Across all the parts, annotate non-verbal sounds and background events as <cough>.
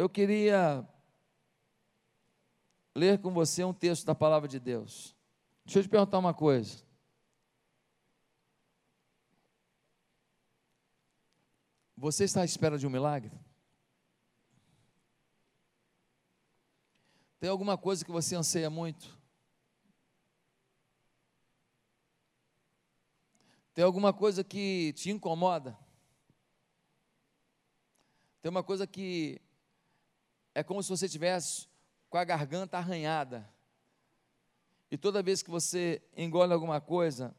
eu queria ler com você um texto da palavra de Deus. Deixa eu te perguntar uma coisa. Você está à espera de um milagre? Tem alguma coisa que você anseia muito? Tem alguma coisa que te incomoda? Tem uma coisa que é como se você tivesse com a garganta arranhada. E toda vez que você engole alguma coisa,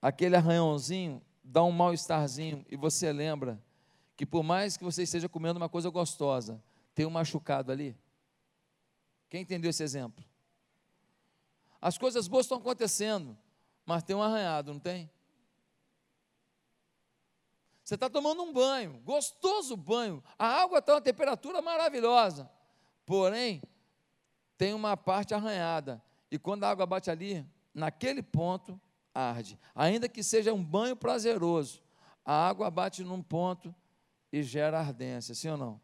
aquele arranhãozinho dá um mal-estarzinho e você lembra que por mais que você esteja comendo uma coisa gostosa, tem um machucado ali. Quem entendeu esse exemplo? As coisas boas estão acontecendo, mas tem um arranhado, não tem? Você está tomando um banho, gostoso banho, a água está uma temperatura maravilhosa, porém, tem uma parte arranhada, e quando a água bate ali, naquele ponto, arde. Ainda que seja um banho prazeroso, a água bate num ponto e gera ardência, sim ou não?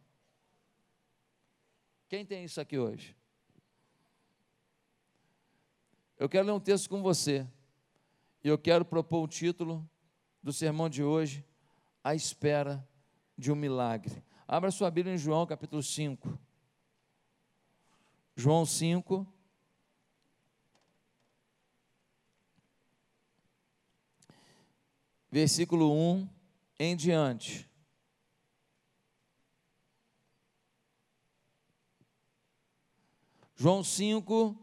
Quem tem isso aqui hoje? Eu quero ler um texto com você, e eu quero propor o título do sermão de hoje à espera de um milagre. Abra sua Bíblia em João capítulo 5. João 5. Versículo 1 em diante. João 5,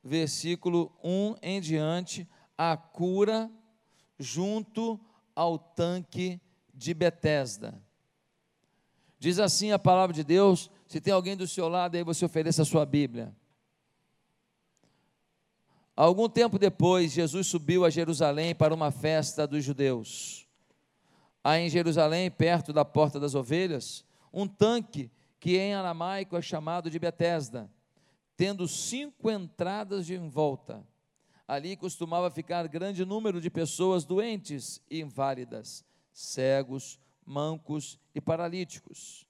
versículo 1 em diante, a cura junto ao tanque de Betesda. Diz assim a palavra de Deus, se tem alguém do seu lado, aí você ofereça a sua Bíblia. Algum tempo depois, Jesus subiu a Jerusalém para uma festa dos judeus. Há em Jerusalém, perto da porta das ovelhas, um tanque que em aramaico é chamado de Betesda, tendo cinco entradas de volta. Ali costumava ficar grande número de pessoas doentes e inválidas cegos, mancos e paralíticos.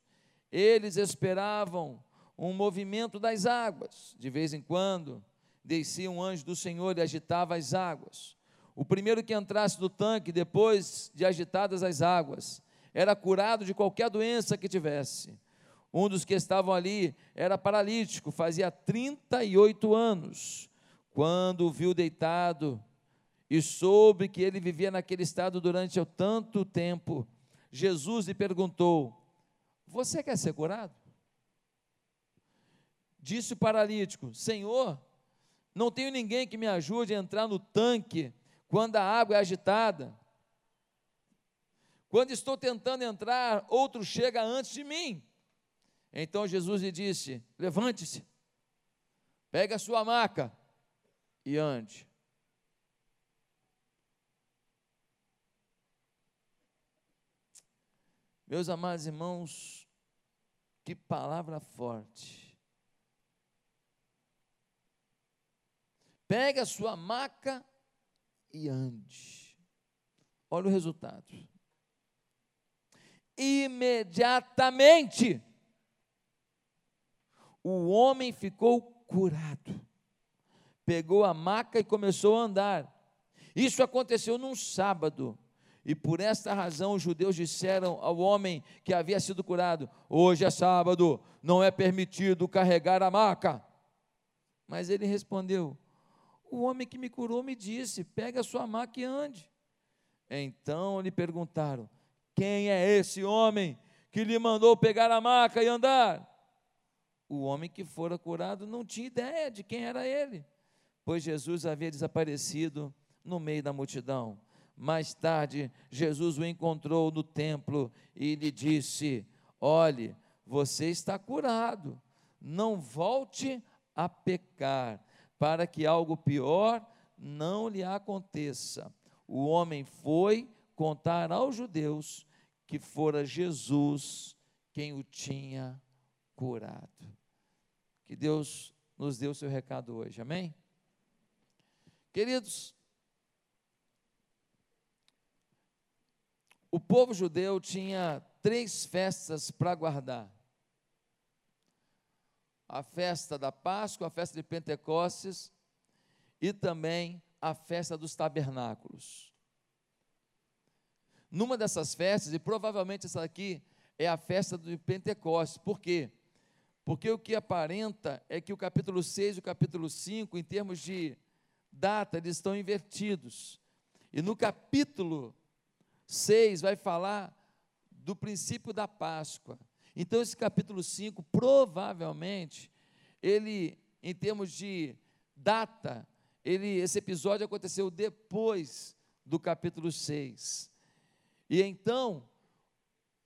Eles esperavam um movimento das águas. De vez em quando, descia um anjo do Senhor e agitava as águas. O primeiro que entrasse no tanque, depois de agitadas as águas, era curado de qualquer doença que tivesse. Um dos que estavam ali era paralítico, fazia 38 anos. Quando o viu deitado e soube que ele vivia naquele estado durante tanto tempo, Jesus lhe perguntou: Você quer ser curado? Disse o paralítico: Senhor, não tenho ninguém que me ajude a entrar no tanque quando a água é agitada. Quando estou tentando entrar, outro chega antes de mim. Então Jesus lhe disse: Levante-se, pegue a sua maca e ande. Meus amados irmãos, que palavra forte. Pegue a sua maca e ande. Olha o resultado. Imediatamente, o homem ficou curado. Pegou a maca e começou a andar. Isso aconteceu num sábado. E por esta razão os judeus disseram ao homem que havia sido curado: Hoje é sábado, não é permitido carregar a maca. Mas ele respondeu: O homem que me curou me disse: Pegue a sua maca e ande. Então lhe perguntaram: Quem é esse homem que lhe mandou pegar a maca e andar? O homem que fora curado não tinha ideia de quem era ele, pois Jesus havia desaparecido no meio da multidão. Mais tarde, Jesus o encontrou no templo e lhe disse: Olhe, você está curado, não volte a pecar, para que algo pior não lhe aconteça. O homem foi contar aos judeus que fora Jesus quem o tinha curado. Que Deus nos dê o seu recado hoje, amém? Queridos, O povo judeu tinha três festas para guardar. a festa da Páscoa, a festa de Pentecostes e também a festa dos tabernáculos. Numa dessas festas, e provavelmente essa aqui é a festa do Pentecostes, por quê? Porque o que aparenta é que o capítulo 6 e o capítulo 5, em termos de data, eles estão invertidos. E no capítulo 6 vai falar do princípio da Páscoa. Então, esse capítulo 5, provavelmente, ele, em termos de data, ele, esse episódio aconteceu depois do capítulo 6. E então,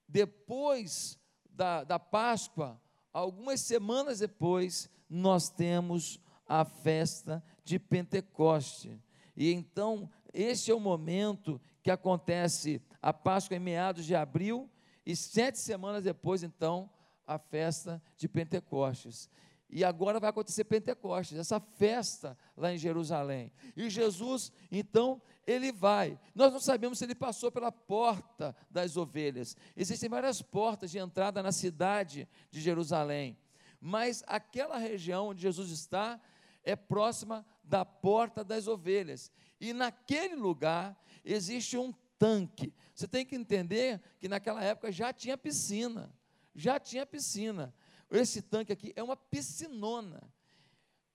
depois da, da Páscoa, algumas semanas depois, nós temos a festa de Pentecoste. E então, este é o momento que acontece a Páscoa em meados de abril, e sete semanas depois, então, a festa de Pentecostes. E agora vai acontecer Pentecostes, essa festa lá em Jerusalém. E Jesus, então, ele vai. Nós não sabemos se ele passou pela porta das ovelhas. Existem várias portas de entrada na cidade de Jerusalém. Mas aquela região onde Jesus está é próxima da porta das ovelhas. E naquele lugar existe um tanque. Você tem que entender que naquela época já tinha piscina. Já tinha piscina. Esse tanque aqui é uma piscinona.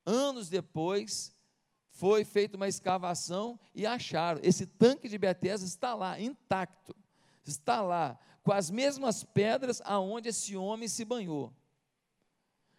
Anos depois, foi feita uma escavação e acharam. Esse tanque de Betesda está lá, intacto. Está lá, com as mesmas pedras aonde esse homem se banhou.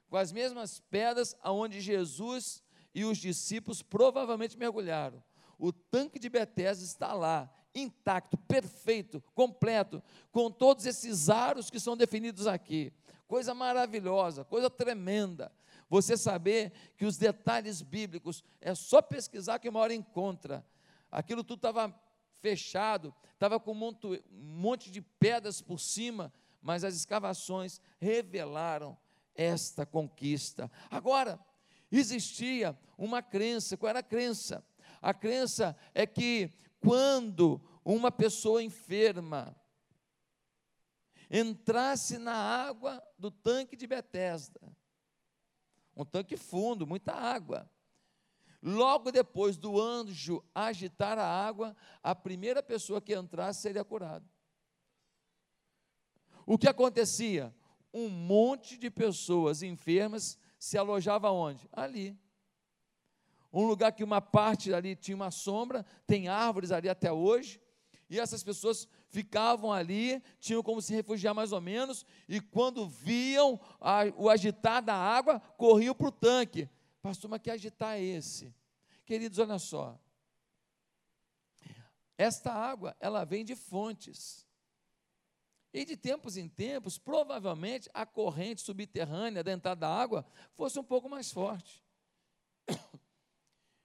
Com as mesmas pedras aonde Jesus e os discípulos provavelmente mergulharam. O tanque de Betesda está lá, intacto, perfeito, completo, com todos esses aros que são definidos aqui. Coisa maravilhosa, coisa tremenda. Você saber que os detalhes bíblicos é só pesquisar que uma hora encontra. Aquilo tudo estava fechado, estava com um monte de pedras por cima, mas as escavações revelaram esta conquista. Agora, existia uma crença, qual era a crença? A crença é que quando uma pessoa enferma entrasse na água do tanque de Betesda, um tanque fundo, muita água. Logo depois do anjo agitar a água, a primeira pessoa que entrasse seria curada. O que acontecia? Um monte de pessoas enfermas se alojava onde? Ali. Um lugar que uma parte ali tinha uma sombra, tem árvores ali até hoje, e essas pessoas ficavam ali, tinham como se refugiar mais ou menos, e quando viam a, o agitar da água, corriam para o tanque. Pastor, mas que agitar é esse? Queridos, olha só. Esta água, ela vem de fontes. E de tempos em tempos, provavelmente a corrente subterrânea da entrada da água fosse um pouco mais forte.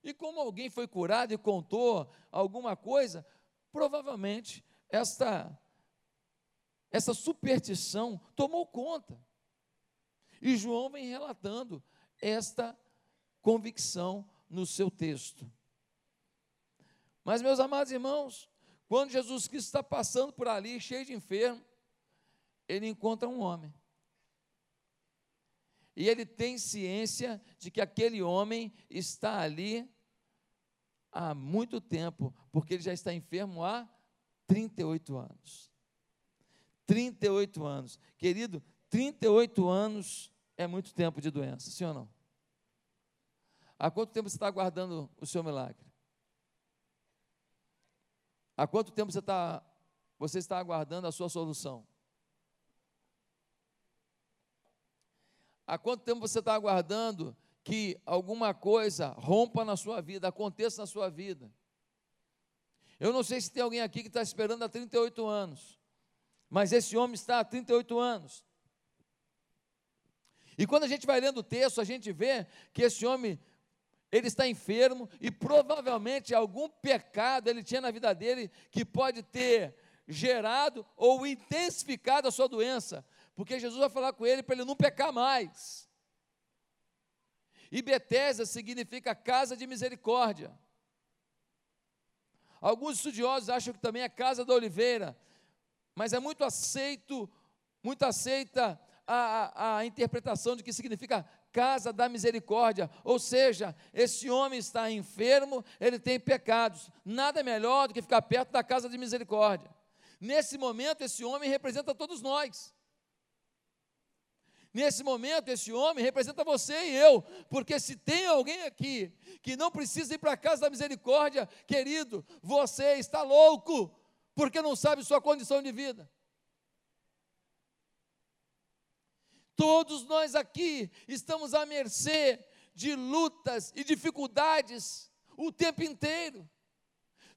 E como alguém foi curado e contou alguma coisa, provavelmente esta essa superstição tomou conta. E João vem relatando esta convicção no seu texto. Mas, meus amados irmãos, quando Jesus Cristo está passando por ali, cheio de enfermo, ele encontra um homem. E ele tem ciência de que aquele homem está ali há muito tempo, porque ele já está enfermo há 38 anos. 38 anos. Querido, 38 anos é muito tempo de doença, sim ou não? Há quanto tempo você está aguardando o seu milagre? Há quanto tempo você está, você está aguardando a sua solução? Há quanto tempo você está aguardando que alguma coisa rompa na sua vida, aconteça na sua vida? Eu não sei se tem alguém aqui que está esperando há 38 anos, mas esse homem está há 38 anos. E quando a gente vai lendo o texto, a gente vê que esse homem ele está enfermo e provavelmente algum pecado ele tinha na vida dele que pode ter gerado ou intensificado a sua doença, porque Jesus vai falar com ele para ele não pecar mais. E Betesda significa casa de misericórdia. Alguns estudiosos acham que também é casa da oliveira, mas é muito aceito, muito aceita a, a interpretação de que significa casa da misericórdia, ou seja, esse homem está enfermo, ele tem pecados, nada melhor do que ficar perto da casa de misericórdia. Nesse momento, esse homem representa todos nós. Nesse momento, esse homem representa você e eu, porque se tem alguém aqui que não precisa ir para a casa da misericórdia, querido, você está louco, porque não sabe sua condição de vida. Todos nós aqui estamos à mercê de lutas e dificuldades o tempo inteiro.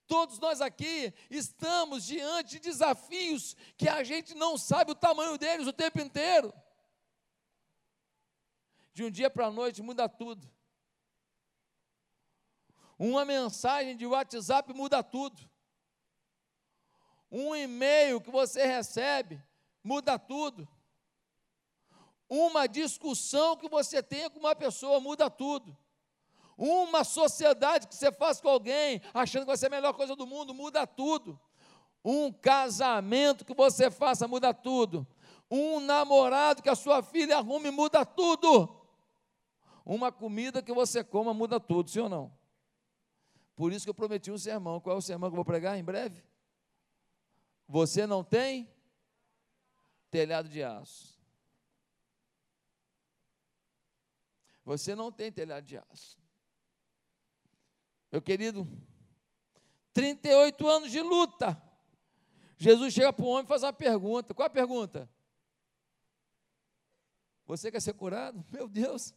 Todos nós aqui estamos diante de desafios que a gente não sabe o tamanho deles o tempo inteiro. De um dia para a noite muda tudo. Uma mensagem de WhatsApp muda tudo. Um e-mail que você recebe muda tudo. Uma discussão que você tenha com uma pessoa muda tudo. Uma sociedade que você faz com alguém, achando que vai ser a melhor coisa do mundo, muda tudo. Um casamento que você faça muda tudo. Um namorado que a sua filha arrume muda tudo. Uma comida que você coma muda tudo, sim ou não? Por isso que eu prometi um sermão. Qual é o sermão que eu vou pregar em breve? Você não tem telhado de aço. Você não tem telhado de aço. Meu querido, 38 anos de luta. Jesus chega para o homem e faz uma pergunta. Qual a pergunta? Você quer ser curado? Meu Deus.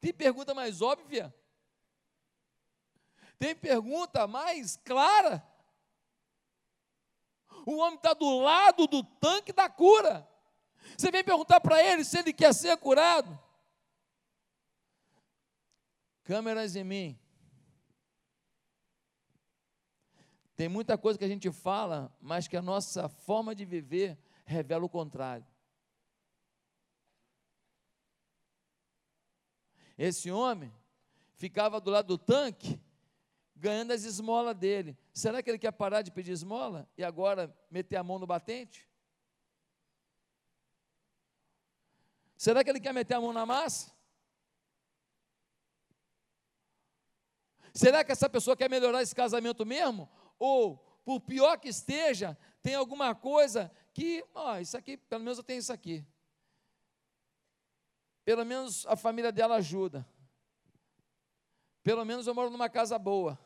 Tem pergunta mais óbvia? Tem pergunta mais clara? O homem está do lado do tanque da cura. Você vem perguntar para ele se ele quer ser curado. Câmeras em mim. Tem muita coisa que a gente fala, mas que a nossa forma de viver revela o contrário. Esse homem ficava do lado do tanque, ganhando as esmolas dele. Será que ele quer parar de pedir esmola e agora meter a mão no batente? Será que ele quer meter a mão na massa? Será que essa pessoa quer melhorar esse casamento mesmo? Ou, por pior que esteja, tem alguma coisa que, ó, isso aqui, pelo menos eu tenho isso aqui. Pelo menos a família dela ajuda. Pelo menos eu moro numa casa boa.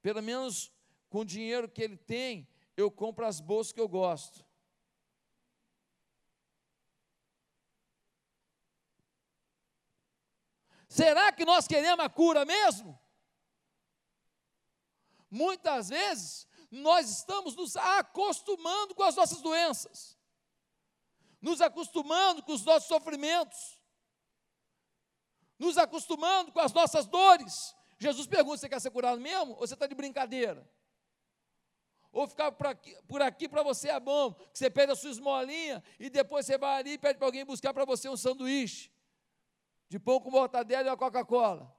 Pelo menos com o dinheiro que ele tem, eu compro as bolsas que eu gosto. Será que nós queremos a cura mesmo? Muitas vezes nós estamos nos acostumando com as nossas doenças, nos acostumando com os nossos sofrimentos, nos acostumando com as nossas dores. Jesus pergunta: você quer ser curado mesmo? Ou você está de brincadeira? Ou ficar por aqui, para você é bom, que você pede a sua esmolinha e depois você vai ali e pede para alguém buscar para você um sanduíche de pão com mortadela e a Coca-Cola.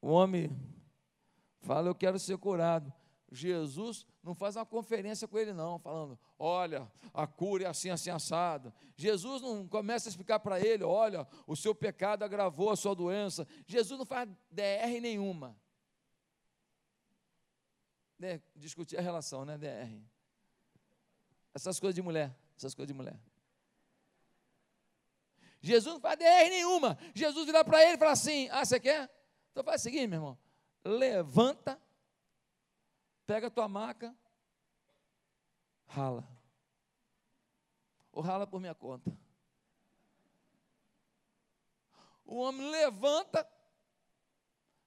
O homem fala: Eu quero ser curado. Jesus não faz uma conferência com ele, não, falando: Olha, a cura é assim, assim, assado. Jesus não começa a explicar para ele: Olha, o seu pecado agravou a sua doença. Jesus não faz DR nenhuma. Discutir a relação, né? DR. Essas coisas de mulher essas coisas de mulher. Jesus não faz DR nenhuma. Jesus vira para ele e fala assim: Ah, você quer? Então faz o seguinte, meu irmão. Levanta, pega a tua maca, rala. Ou rala por minha conta. O homem levanta,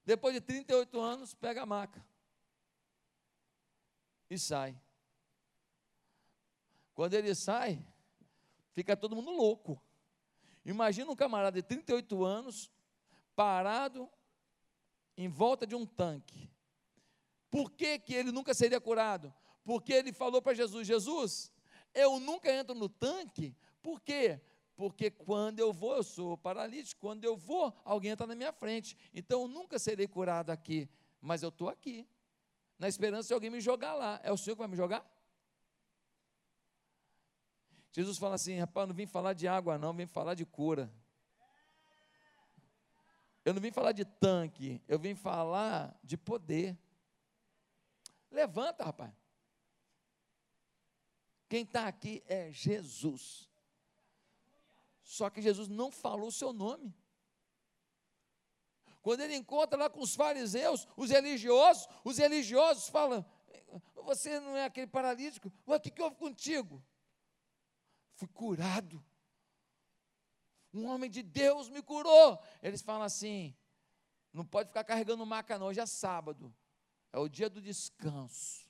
depois de 38 anos, pega a maca e sai. Quando ele sai, fica todo mundo louco. Imagina um camarada de 38 anos, parado em volta de um tanque. Por que, que ele nunca seria curado? Porque ele falou para Jesus: Jesus, eu nunca entro no tanque, por quê? Porque quando eu vou, eu sou paralítico, quando eu vou, alguém está na minha frente. Então eu nunca serei curado aqui, mas eu estou aqui. na esperança de alguém me jogar lá. É o Senhor que vai me jogar? Jesus fala assim: rapaz, não vim falar de água, não, vim falar de cura. Eu não vim falar de tanque, eu vim falar de poder. Levanta, rapaz. Quem está aqui é Jesus. Só que Jesus não falou o seu nome. Quando ele encontra lá com os fariseus, os religiosos, os religiosos falam: Você não é aquele paralítico? O que, que houve contigo? Fui curado. Um homem de Deus me curou. Eles falam assim: Não pode ficar carregando maca, não. Hoje é sábado. É o dia do descanso.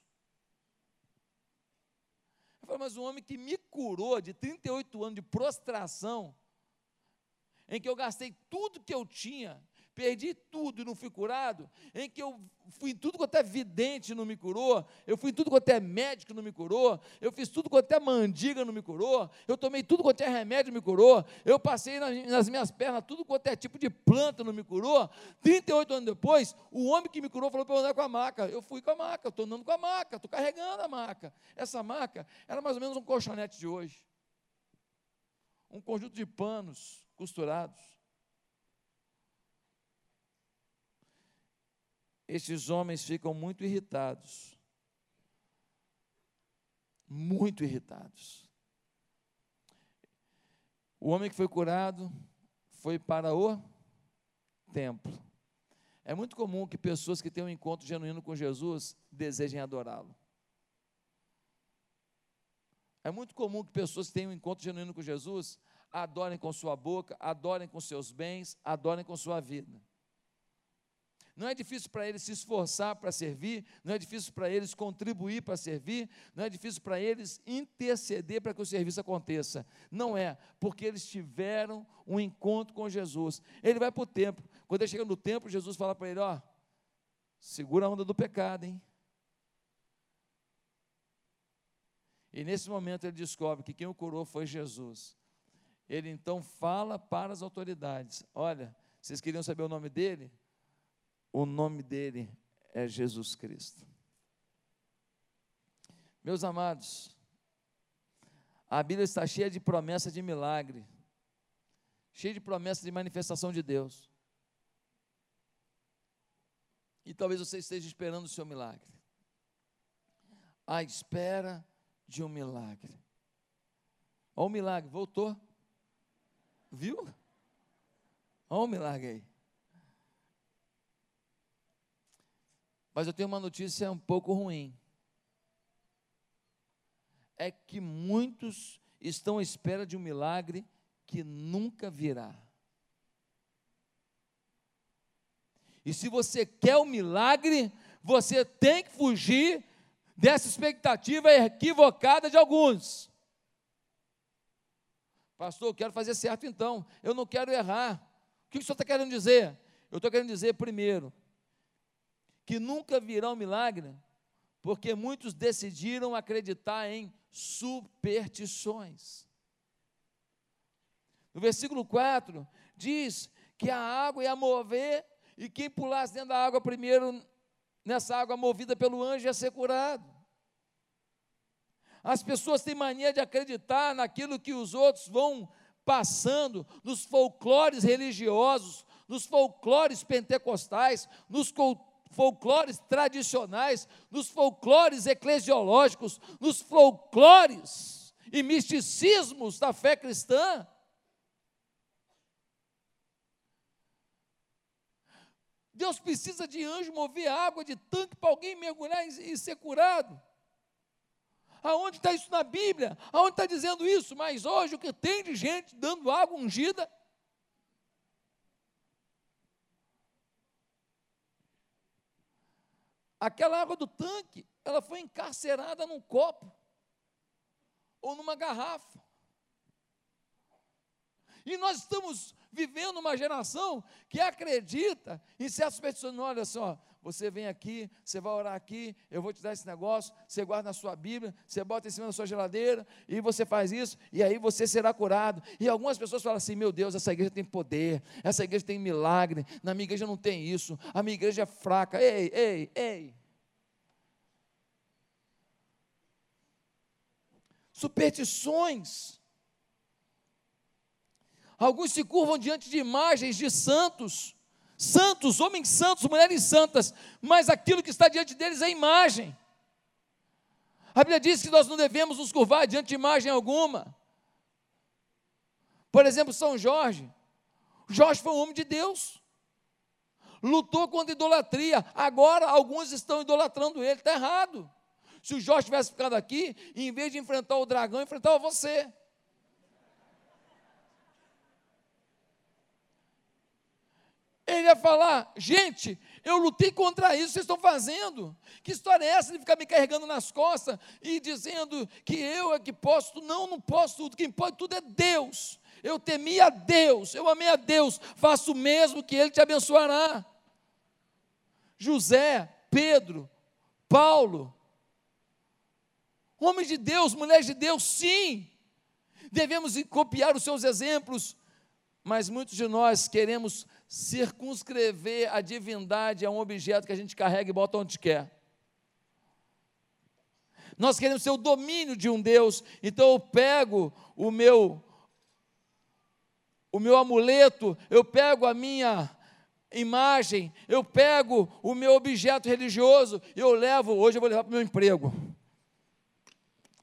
Eu falo, mas um homem que me curou de 38 anos de prostração, em que eu gastei tudo que eu tinha, perdi tudo e não fui curado, em que eu fui em tudo quanto é vidente e não me curou, eu fui em tudo quanto é médico e não me curou, eu fiz tudo quanto é mandiga não me curou, eu tomei tudo quanto é remédio e me curou, eu passei nas, nas minhas pernas tudo quanto é tipo de planta não me curou. 38 anos depois, o homem que me curou falou para eu andar com a maca. Eu fui com a maca, estou andando com a maca, estou carregando a maca. Essa maca era mais ou menos um colchonete de hoje. Um conjunto de panos costurados. Estes homens ficam muito irritados. Muito irritados. O homem que foi curado foi para o templo. É muito comum que pessoas que têm um encontro genuíno com Jesus desejem adorá-lo. É muito comum que pessoas que têm um encontro genuíno com Jesus adorem com sua boca, adorem com seus bens, adorem com sua vida. Não é difícil para eles se esforçar para servir, não é difícil para eles contribuir para servir, não é difícil para eles interceder para que o serviço aconteça. Não é, porque eles tiveram um encontro com Jesus. Ele vai para o templo. Quando ele chega no templo, Jesus fala para ele: Ó, segura a onda do pecado, hein? E nesse momento ele descobre que quem o curou foi Jesus. Ele então fala para as autoridades: Olha, vocês queriam saber o nome dele? O nome dele é Jesus Cristo. Meus amados, a Bíblia está cheia de promessa de milagre, cheia de promessa de manifestação de Deus. E talvez você esteja esperando o seu milagre. À espera de um milagre. Olha o milagre, voltou. Viu? Olha o milagre aí. Mas eu tenho uma notícia um pouco ruim. É que muitos estão à espera de um milagre que nunca virá. E se você quer o um milagre, você tem que fugir dessa expectativa equivocada de alguns. Pastor, eu quero fazer certo então, eu não quero errar. O que o senhor está querendo dizer? Eu estou querendo dizer, primeiro, que nunca virão milagre, porque muitos decidiram acreditar em superstições. No versículo 4, diz que a água ia mover e quem pulasse dentro da água primeiro, nessa água movida pelo anjo, ia ser curado. As pessoas têm mania de acreditar naquilo que os outros vão passando, nos folclores religiosos, nos folclores pentecostais, nos folclores tradicionais, nos folclores eclesiológicos, nos folclores e misticismos da fé cristã. Deus precisa de anjo mover água de tanque para alguém mergulhar e ser curado. Aonde está isso na Bíblia? Aonde está dizendo isso? Mas hoje o que tem de gente dando água ungida Aquela água do tanque, ela foi encarcerada num copo ou numa garrafa. E nós estamos vivendo uma geração que acredita em certas pessoas. Olha só, você vem aqui, você vai orar aqui, eu vou te dar esse negócio, você guarda na sua Bíblia, você bota em cima da sua geladeira, e você faz isso, e aí você será curado. E algumas pessoas falam assim: meu Deus, essa igreja tem poder, essa igreja tem milagre, na minha igreja não tem isso, a minha igreja é fraca. Ei, ei, ei. Superstições. Alguns se curvam diante de imagens de santos santos, homens santos, mulheres santas, mas aquilo que está diante deles é imagem. A Bíblia diz que nós não devemos nos curvar diante de imagem alguma. Por exemplo, São Jorge. Jorge foi um homem de Deus. Lutou contra a idolatria. Agora alguns estão idolatrando ele. Está errado. Se o Jorge tivesse ficado aqui, em vez de enfrentar o dragão, enfrentava você. Ele ia falar: gente, eu lutei contra isso, vocês estão fazendo. Que história é essa de ficar me carregando nas costas e dizendo que eu é que posso? Não, não posso tudo. Quem pode tudo é Deus. Eu temi a Deus, eu amei a Deus, faço o mesmo que Ele te abençoará. José, Pedro, Paulo, homens de Deus, mulheres de Deus, sim, devemos copiar os seus exemplos, mas muitos de nós queremos circunscrever a divindade a um objeto que a gente carrega e bota onde quer. Nós queremos ser o domínio de um Deus, então eu pego o meu o meu amuleto, eu pego a minha imagem, eu pego o meu objeto religioso, eu levo, hoje eu vou levar para o meu emprego.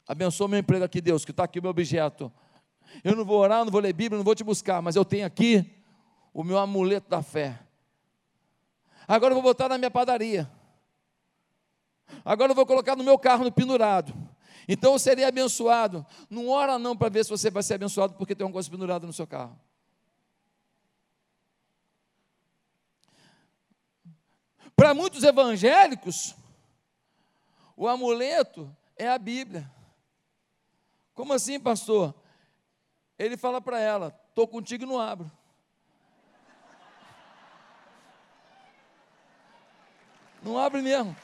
Abençoa meu emprego aqui, Deus, que está aqui o meu objeto. Eu não vou orar, não vou ler Bíblia, não vou te buscar, mas eu tenho aqui o meu amuleto da fé. Agora eu vou botar na minha padaria. Agora eu vou colocar no meu carro no pendurado. Então eu serei abençoado. Não ora não para ver se você vai ser abençoado porque tem uma coisa pendurada no seu carro. Para muitos evangélicos, o amuleto é a Bíblia. Como assim, pastor? Ele fala para ela: estou contigo e não abro. Não abre mesmo.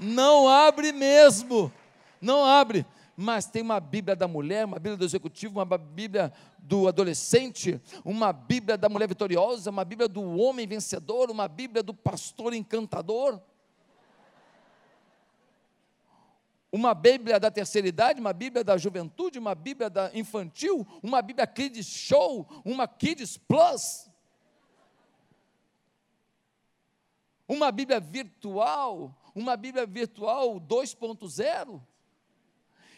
Não abre mesmo. Não abre. Mas tem uma Bíblia da mulher, uma Bíblia do executivo, uma Bíblia do adolescente, uma Bíblia da mulher vitoriosa, uma Bíblia do homem vencedor, uma Bíblia do pastor encantador. Uma Bíblia da terceira idade, uma Bíblia da juventude, uma Bíblia da infantil, uma Bíblia Kids Show, uma Kids Plus. Uma Bíblia virtual, uma Bíblia virtual 2.0.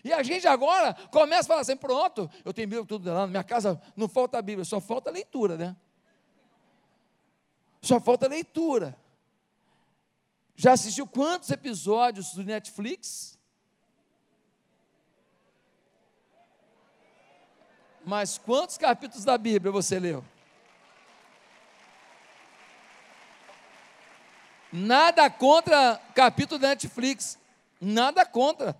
E a gente agora começa a falar assim: pronto, eu tenho Bíblia tudo lá, na minha casa não falta Bíblia, só falta leitura, né? Só falta leitura. Já assistiu quantos episódios do Netflix? Mas quantos capítulos da Bíblia você leu? Nada contra capítulo da Netflix. Nada contra.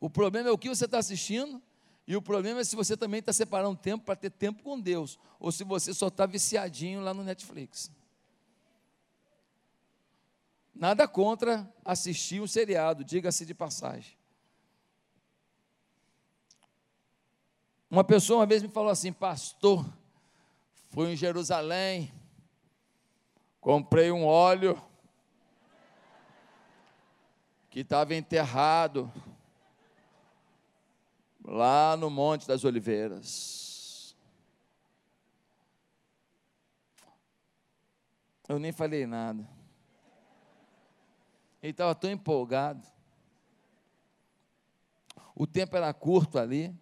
O problema é o que você está assistindo. E o problema é se você também está separando tempo para ter tempo com Deus. Ou se você só está viciadinho lá no Netflix. Nada contra assistir um seriado, diga-se de passagem. Uma pessoa uma vez me falou assim, pastor, fui em Jerusalém, Comprei um óleo que estava enterrado lá no Monte das Oliveiras. Eu nem falei nada. Ele estava tão empolgado. O tempo era curto ali.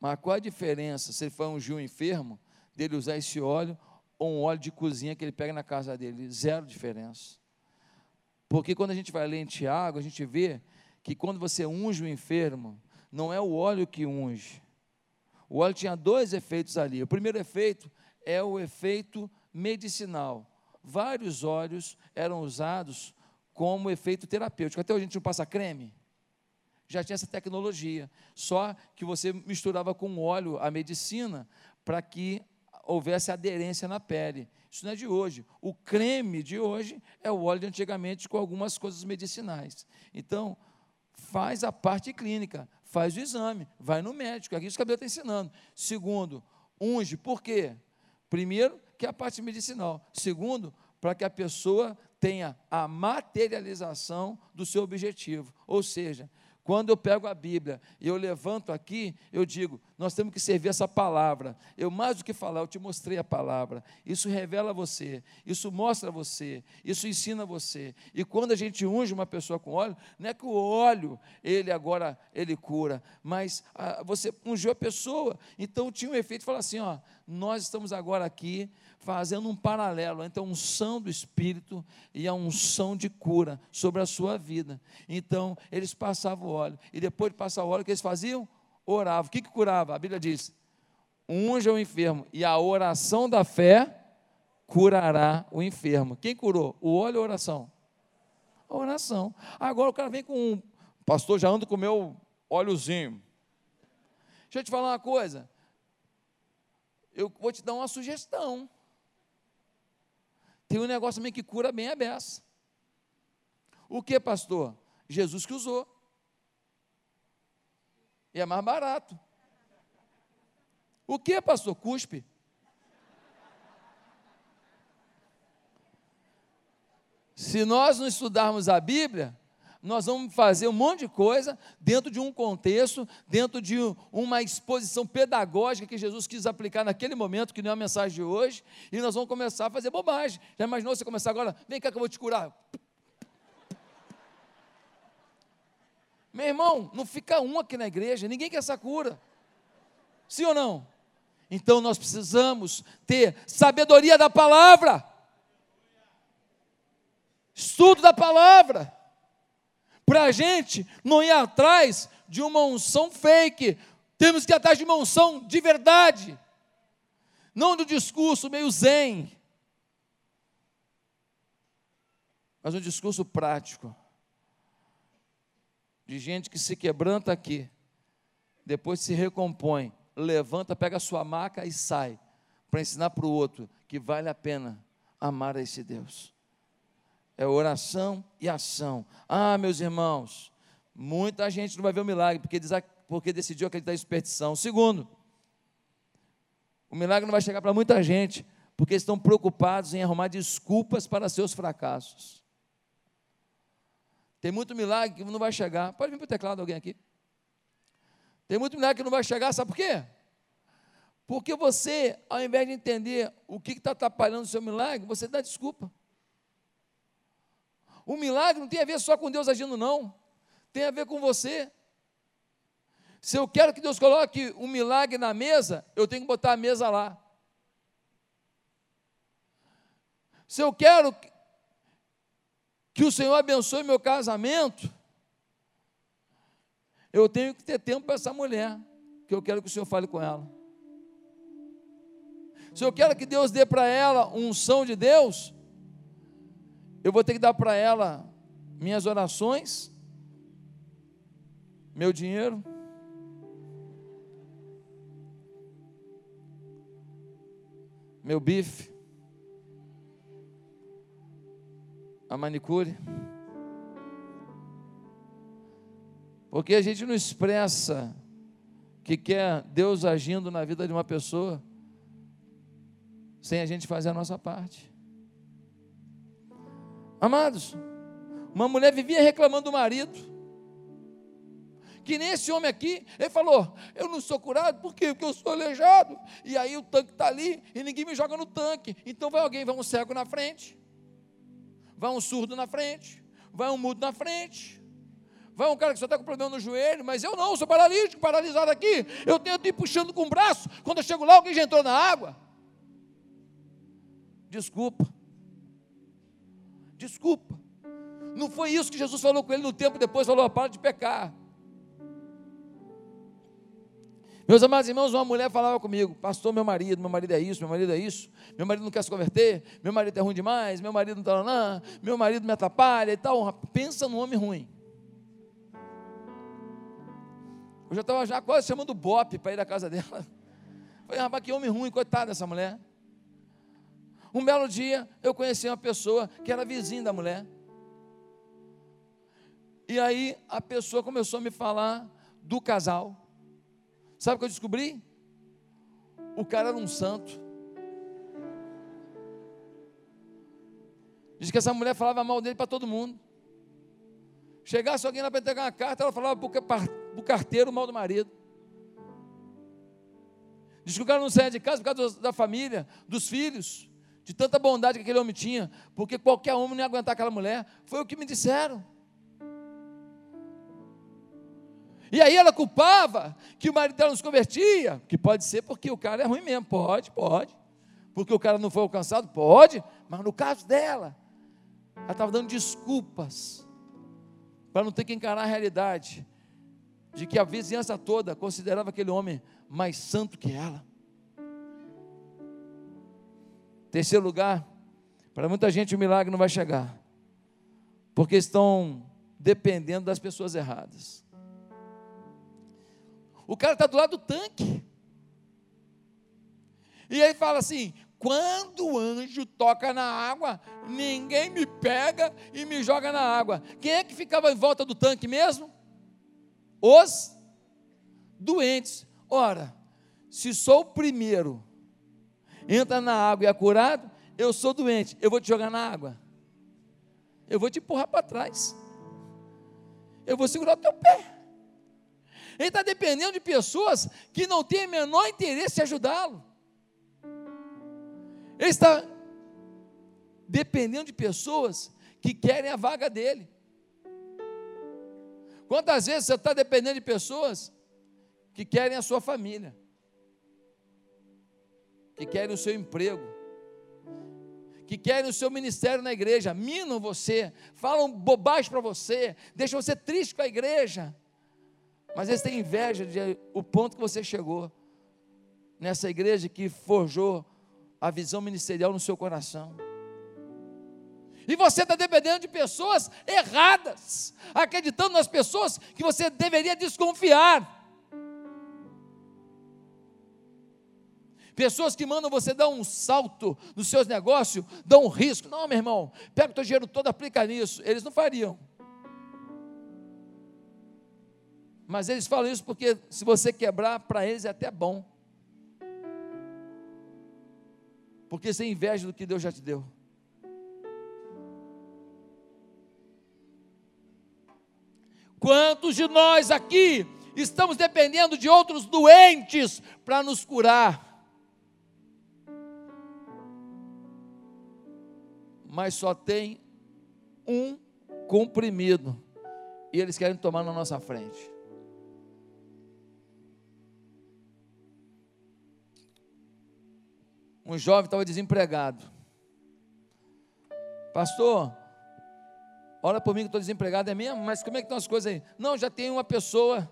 Mas qual a diferença se ele foi um Gil enfermo dele usar esse óleo ou um óleo de cozinha que ele pega na casa dele. Zero diferença. Porque quando a gente vai ler em Tiago, a gente vê que quando você unge o enfermo, não é o óleo que unge. O óleo tinha dois efeitos ali. O primeiro efeito é o efeito medicinal. Vários óleos eram usados como efeito terapêutico. Até hoje a gente não passa creme. Já tinha essa tecnologia. Só que você misturava com óleo a medicina para que houvesse aderência na pele. Isso não é de hoje. O creme de hoje é o óleo de antigamente com algumas coisas medicinais. Então, faz a parte clínica, faz o exame, vai no médico. Aqui isso que a Bíblia está ensinando. Segundo, unge. Por quê? Primeiro, que é a parte medicinal. Segundo, para que a pessoa tenha a materialização do seu objetivo. Ou seja, quando eu pego a Bíblia e eu levanto aqui, eu digo: nós temos que servir essa palavra. Eu, mais do que falar, eu te mostrei a palavra. Isso revela você, isso mostra você, isso ensina você. E quando a gente unge uma pessoa com óleo, não é que o óleo, ele agora, ele cura, mas a, você ungiu a pessoa. Então tinha um efeito, fala assim: ó, nós estamos agora aqui fazendo um paralelo entre a unção do Espírito e a unção de cura sobre a sua vida. Então, eles passavam o óleo, e depois de passar o óleo, o que eles faziam? Oravam. O que, que curava? A Bíblia diz: unja o enfermo, e a oração da fé curará o enfermo. Quem curou? O óleo ou a oração? A oração. Agora o cara vem com um, pastor, já ando com o meu óleozinho. Deixa eu te falar uma coisa. Eu vou te dar uma sugestão. Tem um negócio também que cura bem a beça. O que, pastor? Jesus que usou. E é mais barato. O que, pastor? Cuspe. Se nós não estudarmos a Bíblia, nós vamos fazer um monte de coisa dentro de um contexto, dentro de uma exposição pedagógica que Jesus quis aplicar naquele momento, que não é a mensagem de hoje, e nós vamos começar a fazer bobagem. Já imaginou você começar agora? Vem cá que eu vou te curar. Meu irmão, não fica um aqui na igreja, ninguém quer essa cura. Sim ou não? Então nós precisamos ter sabedoria da palavra, estudo da palavra para a gente não ir atrás de uma unção fake, temos que ir atrás de uma unção de verdade, não do discurso meio zen, mas um discurso prático, de gente que se quebranta aqui, depois se recompõe, levanta, pega a sua maca e sai, para ensinar para o outro que vale a pena amar a esse Deus é oração e ação. Ah, meus irmãos, muita gente não vai ver o milagre porque, porque decidiu acreditar em superstição. Segundo, o milagre não vai chegar para muita gente porque estão preocupados em arrumar desculpas para seus fracassos. Tem muito milagre que não vai chegar. Pode vir para o teclado alguém aqui? Tem muito milagre que não vai chegar, sabe por quê? Porque você, ao invés de entender o que está atrapalhando o seu milagre, você dá desculpa. O milagre não tem a ver só com Deus agindo, não. Tem a ver com você. Se eu quero que Deus coloque um milagre na mesa, eu tenho que botar a mesa lá. Se eu quero que o Senhor abençoe meu casamento, eu tenho que ter tempo para essa mulher, que eu quero que o Senhor fale com ela. Se eu quero que Deus dê para ela unção de Deus, eu vou ter que dar para ela minhas orações, meu dinheiro, meu bife, a manicure. Porque a gente não expressa que quer Deus agindo na vida de uma pessoa sem a gente fazer a nossa parte. Amados, uma mulher vivia reclamando do marido. Que nem esse homem aqui, ele falou: Eu não sou curado, por quê? Porque eu sou aleijado. E aí o tanque está ali e ninguém me joga no tanque. Então vai alguém, vai um cego na frente, vai um surdo na frente, vai um mudo na frente, vai um cara que só está com problema no joelho, mas eu não, sou paralítico, paralisado aqui. Eu tento ir puxando com o braço. Quando eu chego lá, alguém já entrou na água. Desculpa. Desculpa. Não foi isso que Jesus falou com ele no tempo depois, falou: para de pecar. Meus amados irmãos, uma mulher falava comigo, pastor, meu marido, meu marido é isso, meu marido é isso, meu marido não quer se converter, meu marido é ruim demais, meu marido não está lá, meu marido me atrapalha e tal. Pensa num homem ruim. Eu já estava já quase chamando o Bop para ir à casa dela. Falei, rapaz, que homem ruim, coitada dessa mulher. Um belo dia, eu conheci uma pessoa que era vizinha da mulher. E aí a pessoa começou a me falar do casal. Sabe o que eu descobri? O cara era um santo. Diz que essa mulher falava mal dele para todo mundo. Chegasse alguém lá para entregar uma carta, ela falava para o carteiro mal do marido. Diz que o cara não saia de casa por causa da família, dos filhos, de tanta bondade que aquele homem tinha, porque qualquer homem não ia aguentar aquela mulher. Foi o que me disseram. E aí ela culpava que o marido dela não se convertia, que pode ser porque o cara é ruim mesmo, pode, pode. Porque o cara não foi alcançado, pode, mas no caso dela, ela estava dando desculpas para não ter que encarar a realidade de que a vizinhança toda considerava aquele homem mais santo que ela. Terceiro lugar, para muita gente o milagre não vai chegar, porque estão dependendo das pessoas erradas. O cara está do lado do tanque. E aí fala assim: quando o anjo toca na água, ninguém me pega e me joga na água. Quem é que ficava em volta do tanque mesmo? Os doentes. Ora, se sou o primeiro, entra na água e é curado, eu sou doente, eu vou te jogar na água. Eu vou te empurrar para trás. Eu vou segurar o teu pé. Ele está dependendo de pessoas que não têm o menor interesse em ajudá-lo. Ele está dependendo de pessoas que querem a vaga dele. Quantas vezes você está dependendo de pessoas que querem a sua família, que querem o seu emprego, que querem o seu ministério na igreja, minam você, falam bobagem para você, deixam você triste com a igreja, mas eles têm inveja de o ponto que você chegou nessa igreja que forjou a visão ministerial no seu coração. E você está dependendo de pessoas erradas, acreditando nas pessoas que você deveria desconfiar. Pessoas que mandam você dar um salto nos seus negócios, dão um risco. Não, meu irmão, pega o teu dinheiro todo, aplica nisso. Eles não fariam. Mas eles falam isso porque se você quebrar, para eles é até bom. Porque você inveja do que Deus já te deu. Quantos de nós aqui estamos dependendo de outros doentes para nos curar? Mas só tem um comprimido e eles querem tomar na nossa frente. um jovem estava desempregado. Pastor, olha por mim que estou desempregado, é mesmo? Mas como é que estão as coisas aí? Não, já tem uma pessoa,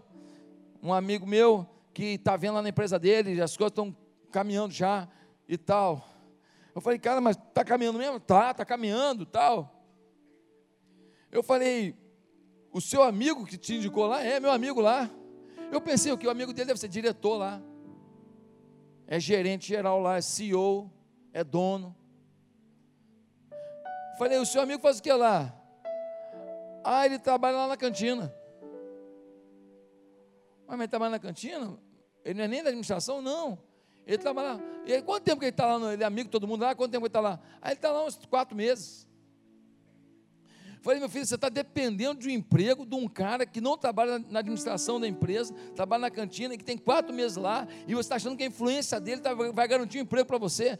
um amigo meu, que está vendo lá na empresa dele, as coisas estão caminhando já e tal. Eu falei, cara, mas está caminhando mesmo? Tá, está caminhando tal. Eu falei, o seu amigo que te indicou lá? É, meu amigo lá. Eu pensei que o amigo dele deve ser diretor lá é gerente geral lá, é CEO, é dono. Falei, o seu amigo faz o que lá? Ah, ele trabalha lá na cantina. Mas ele trabalha na cantina? Ele não é nem da administração? Não. Ele trabalha lá. E aí, quanto tempo que ele está lá? Ele é amigo de todo mundo lá? Quanto tempo ele está lá? Aí ele está lá uns quatro meses. Falei, meu filho, você está dependendo de um emprego de um cara que não trabalha na administração da empresa, trabalha na cantina, que tem quatro meses lá, e você está achando que a influência dele tá, vai garantir um emprego para você.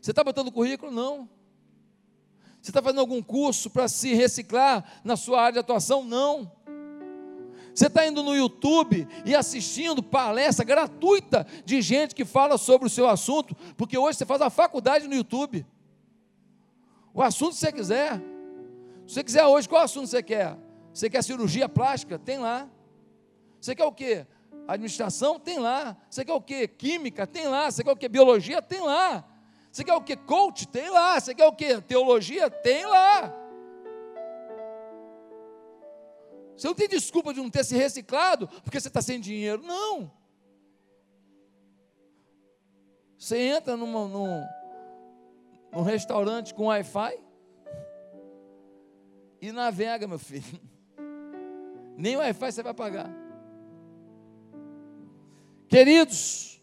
Você está botando currículo? Não. Você está fazendo algum curso para se reciclar na sua área de atuação? Não. Você está indo no YouTube e assistindo palestra gratuita de gente que fala sobre o seu assunto, porque hoje você faz uma faculdade no YouTube. O assunto que você quiser. Se você quiser hoje, qual assunto você quer? Você quer cirurgia plástica? Tem lá. Você quer o quê? Administração? Tem lá. Você quer o quê? Química? Tem lá. Você quer o quê? Biologia? Tem lá. Você quer o quê? Coach? Tem lá. Você quer o quê? Teologia? Tem lá. Você não tem desculpa de não ter se reciclado porque você está sem dinheiro. Não. Você entra numa, num, num restaurante com Wi-Fi, e navega, meu filho. Nem Wi-Fi você vai pagar. Queridos,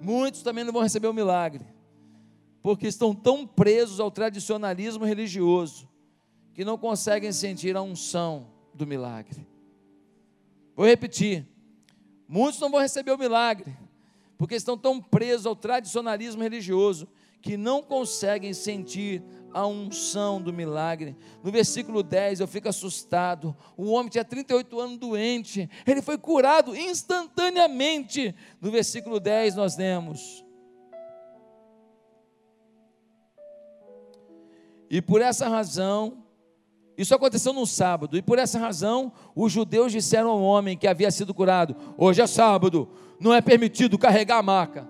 muitos também não vão receber o milagre, porque estão tão presos ao tradicionalismo religioso que não conseguem sentir a unção do milagre. Vou repetir: muitos não vão receber o milagre, porque estão tão presos ao tradicionalismo religioso que não conseguem sentir a unção do milagre. No versículo 10 eu fico assustado. O homem tinha 38 anos doente, ele foi curado instantaneamente. No versículo 10 nós lemos: E por essa razão, isso aconteceu no sábado, e por essa razão, os judeus disseram ao homem que havia sido curado: Hoje é sábado, não é permitido carregar a maca.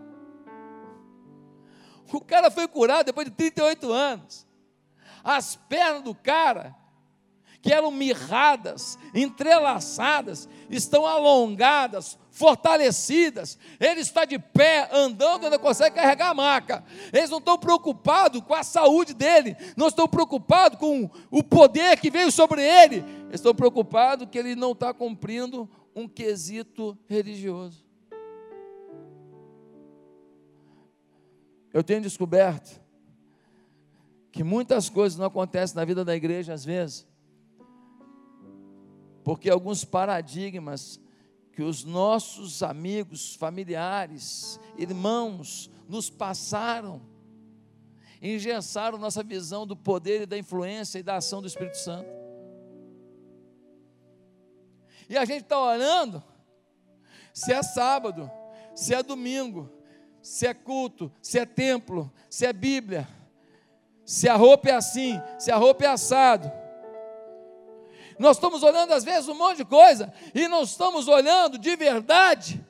O cara foi curado depois de 38 anos. As pernas do cara, que eram mirradas, entrelaçadas, estão alongadas, fortalecidas. Ele está de pé, andando, ainda consegue carregar a maca. Eles não estão preocupados com a saúde dele, não estão preocupados com o poder que veio sobre ele. Estão preocupados que ele não está cumprindo um quesito religioso. Eu tenho descoberto que muitas coisas não acontecem na vida da igreja às vezes, porque alguns paradigmas que os nossos amigos, familiares, irmãos nos passaram, engessaram nossa visão do poder e da influência e da ação do Espírito Santo. E a gente está orando, se é sábado, se é domingo, se é culto, se é templo, se é Bíblia, se a roupa é assim, se a roupa é assado. Nós estamos olhando às vezes um monte de coisa e não estamos olhando de verdade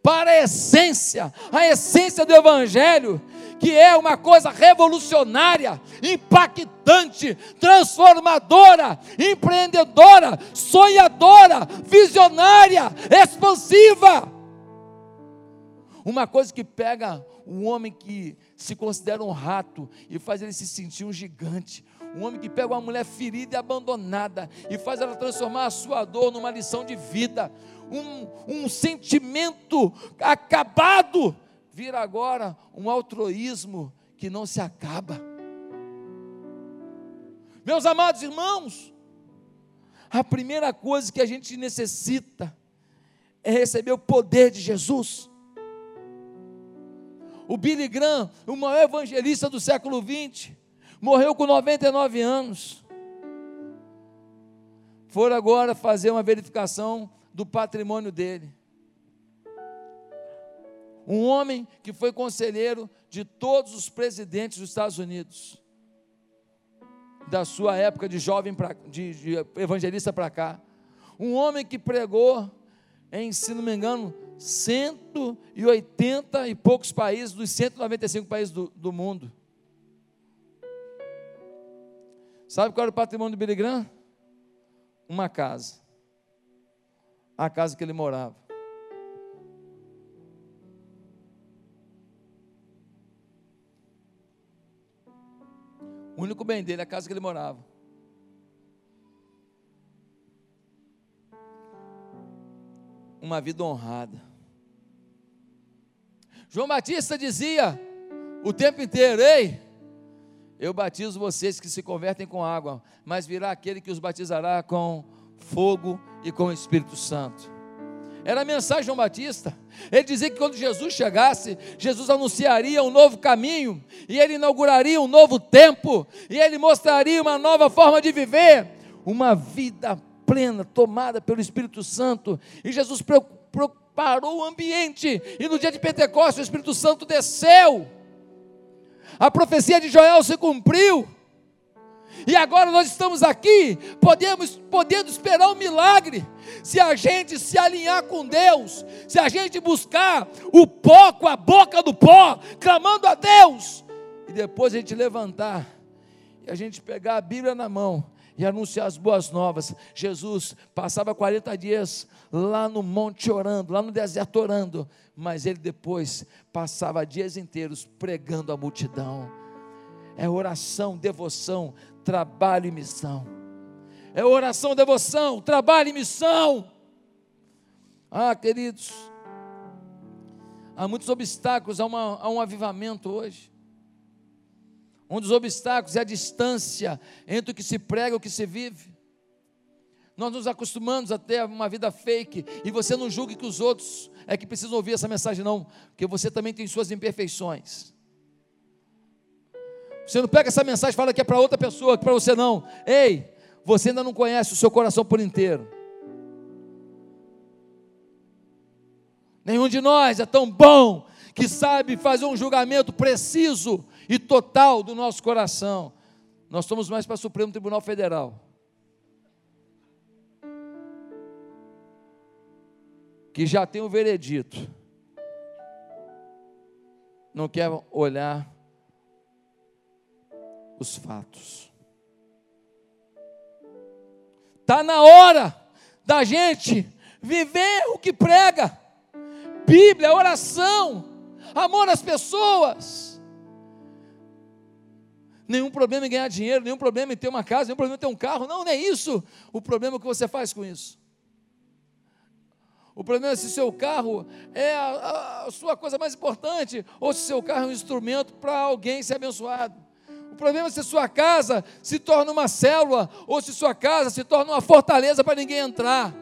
para a essência, a essência do Evangelho, que é uma coisa revolucionária, impactante, transformadora, empreendedora, sonhadora, visionária, expansiva. Uma coisa que pega um homem que se considera um rato e faz ele se sentir um gigante. Um homem que pega uma mulher ferida e abandonada e faz ela transformar a sua dor numa lição de vida. Um, um sentimento acabado vira agora um altruísmo que não se acaba. Meus amados irmãos, a primeira coisa que a gente necessita é receber o poder de Jesus. O Billy Graham, o maior evangelista do século XX, morreu com 99 anos. Foram agora fazer uma verificação do patrimônio dele. Um homem que foi conselheiro de todos os presidentes dos Estados Unidos, da sua época de jovem, pra, de, de evangelista para cá. Um homem que pregou em, se não me engano, 180 e poucos países dos 195 países do, do mundo. Sabe qual era o patrimônio do Billy Graham? Uma casa. A casa que ele morava. O único bem dele é a casa que ele morava. uma vida honrada. João Batista dizia o tempo inteiro: Ei, eu batizo vocês que se convertem com água, mas virá aquele que os batizará com fogo e com o Espírito Santo. Era a mensagem de João Batista. Ele dizia que quando Jesus chegasse, Jesus anunciaria um novo caminho, e ele inauguraria um novo tempo, e ele mostraria uma nova forma de viver, uma vida plena, tomada pelo Espírito Santo. E Jesus preparou o ambiente, e no dia de Pentecostes o Espírito Santo desceu. A profecia de Joel se cumpriu. E agora nós estamos aqui, podemos podendo esperar um milagre. Se a gente se alinhar com Deus, se a gente buscar o pó com a boca do pó, clamando a Deus, e depois a gente levantar e a gente pegar a Bíblia na mão e anunciar as boas novas. Jesus passava 40 dias lá no monte orando, lá no deserto orando, mas ele depois passava dias inteiros pregando à multidão. É oração, devoção, trabalho e missão. É oração, devoção, trabalho e missão. Ah, queridos, há muitos obstáculos a, uma, a um avivamento hoje. Um dos obstáculos é a distância entre o que se prega e o que se vive. Nós nos acostumamos a ter uma vida fake e você não julgue que os outros é que precisam ouvir essa mensagem, não, porque você também tem suas imperfeições. Você não pega essa mensagem e fala que é para outra pessoa, que para você não. Ei, você ainda não conhece o seu coração por inteiro. Nenhum de nós é tão bom que sabe fazer um julgamento preciso e total do nosso coração. Nós somos mais para o Supremo Tribunal Federal. Que já tem o veredito. Não quer olhar os fatos. Está na hora da gente viver o que prega. Bíblia, oração, amor às pessoas. Nenhum problema em ganhar dinheiro, nenhum problema em ter uma casa, nenhum problema em ter um carro. Não, não é isso. O problema que você faz com isso. O problema é se seu carro é a, a sua coisa mais importante ou se seu carro é um instrumento para alguém ser abençoado. O problema é se sua casa se torna uma célula ou se sua casa se torna uma fortaleza para ninguém entrar.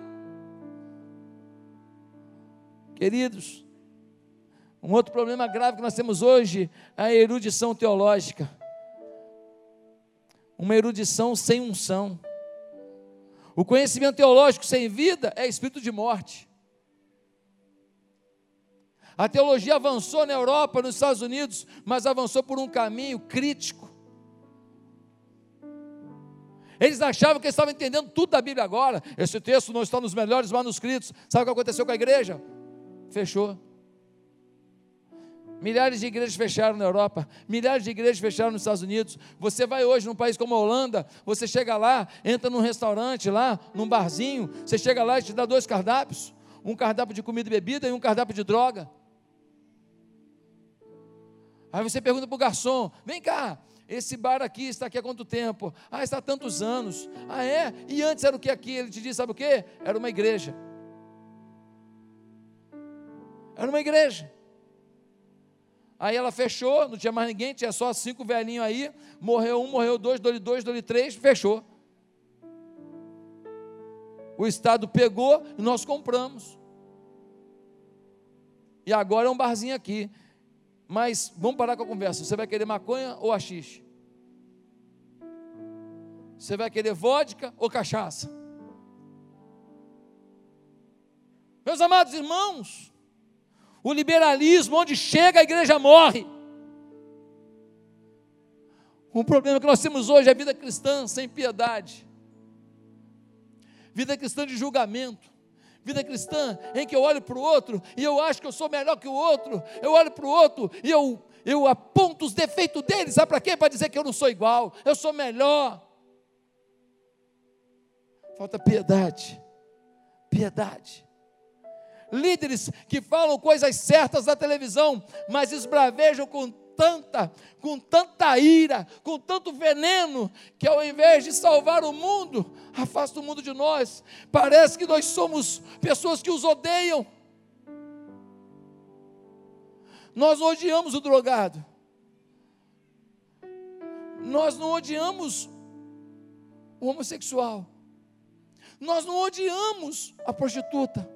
Queridos, um outro problema grave que nós temos hoje é a erudição teológica. Uma erudição sem unção. O conhecimento teológico sem vida é espírito de morte. A teologia avançou na Europa, nos Estados Unidos, mas avançou por um caminho crítico. Eles achavam que estavam entendendo tudo da Bíblia agora. Esse texto não está nos melhores manuscritos. Sabe o que aconteceu com a igreja? fechou. Milhares de igrejas fecharam na Europa, milhares de igrejas fecharam nos Estados Unidos. Você vai hoje num país como a Holanda, você chega lá, entra num restaurante lá, num barzinho, você chega lá e te dá dois cardápios: um cardápio de comida e bebida e um cardápio de droga. Aí você pergunta para o garçom: vem cá, esse bar aqui está aqui há quanto tempo? Ah, está há tantos anos. Ah, é? E antes era o que aqui? Ele te diz: sabe o que? Era uma igreja. Era uma igreja. Aí ela fechou, não tinha mais ninguém, tinha só cinco velhinhos aí. Morreu um, morreu dois, dole dois, dole três, fechou. O Estado pegou e nós compramos. E agora é um barzinho aqui. Mas vamos parar com a conversa. Você vai querer maconha ou axixe? Você vai querer vodka ou cachaça? Meus amados irmãos, o liberalismo, onde chega a igreja morre. Um problema que nós temos hoje é a vida cristã sem piedade, vida cristã de julgamento, vida cristã em que eu olho para o outro e eu acho que eu sou melhor que o outro, eu olho para o outro e eu, eu aponto os defeitos dele, sabe para quê? Para dizer que eu não sou igual, eu sou melhor. Falta piedade, piedade líderes que falam coisas certas na televisão, mas esbravejam com tanta, com tanta ira, com tanto veneno, que ao invés de salvar o mundo, afasta o mundo de nós. Parece que nós somos pessoas que os odeiam. Nós odiamos o drogado. Nós não odiamos o homossexual. Nós não odiamos a prostituta.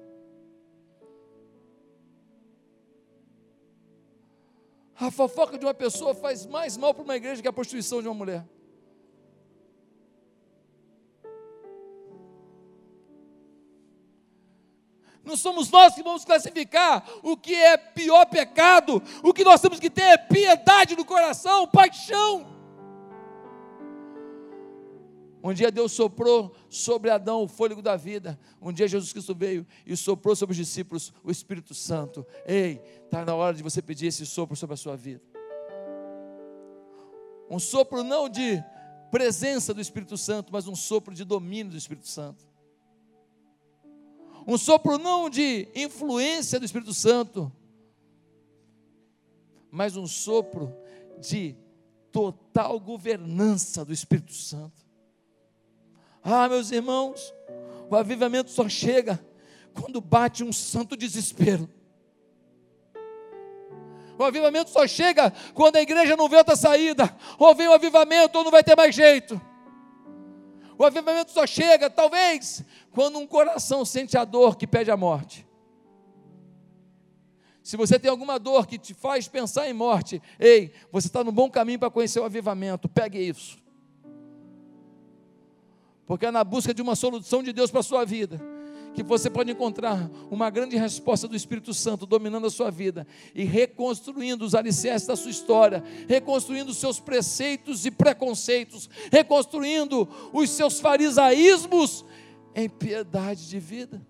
A fofoca de uma pessoa faz mais mal para uma igreja que a prostituição de uma mulher. Não somos nós que vamos classificar o que é pior pecado. O que nós temos que ter é piedade no coração, paixão. Um dia Deus soprou sobre Adão o fôlego da vida. Um dia Jesus Cristo veio e soprou sobre os discípulos o Espírito Santo. Ei, está na hora de você pedir esse sopro sobre a sua vida. Um sopro não de presença do Espírito Santo, mas um sopro de domínio do Espírito Santo. Um sopro não de influência do Espírito Santo, mas um sopro de total governança do Espírito Santo. Ah, meus irmãos, o avivamento só chega quando bate um santo desespero. O avivamento só chega quando a igreja não vê outra saída. Ou vem o avivamento ou não vai ter mais jeito. O avivamento só chega, talvez, quando um coração sente a dor que pede a morte. Se você tem alguma dor que te faz pensar em morte, ei, você está no bom caminho para conhecer o avivamento. Pegue isso. Porque é na busca de uma solução de Deus para a sua vida que você pode encontrar uma grande resposta do Espírito Santo dominando a sua vida e reconstruindo os alicerces da sua história, reconstruindo os seus preceitos e preconceitos, reconstruindo os seus farisaísmos em piedade de vida.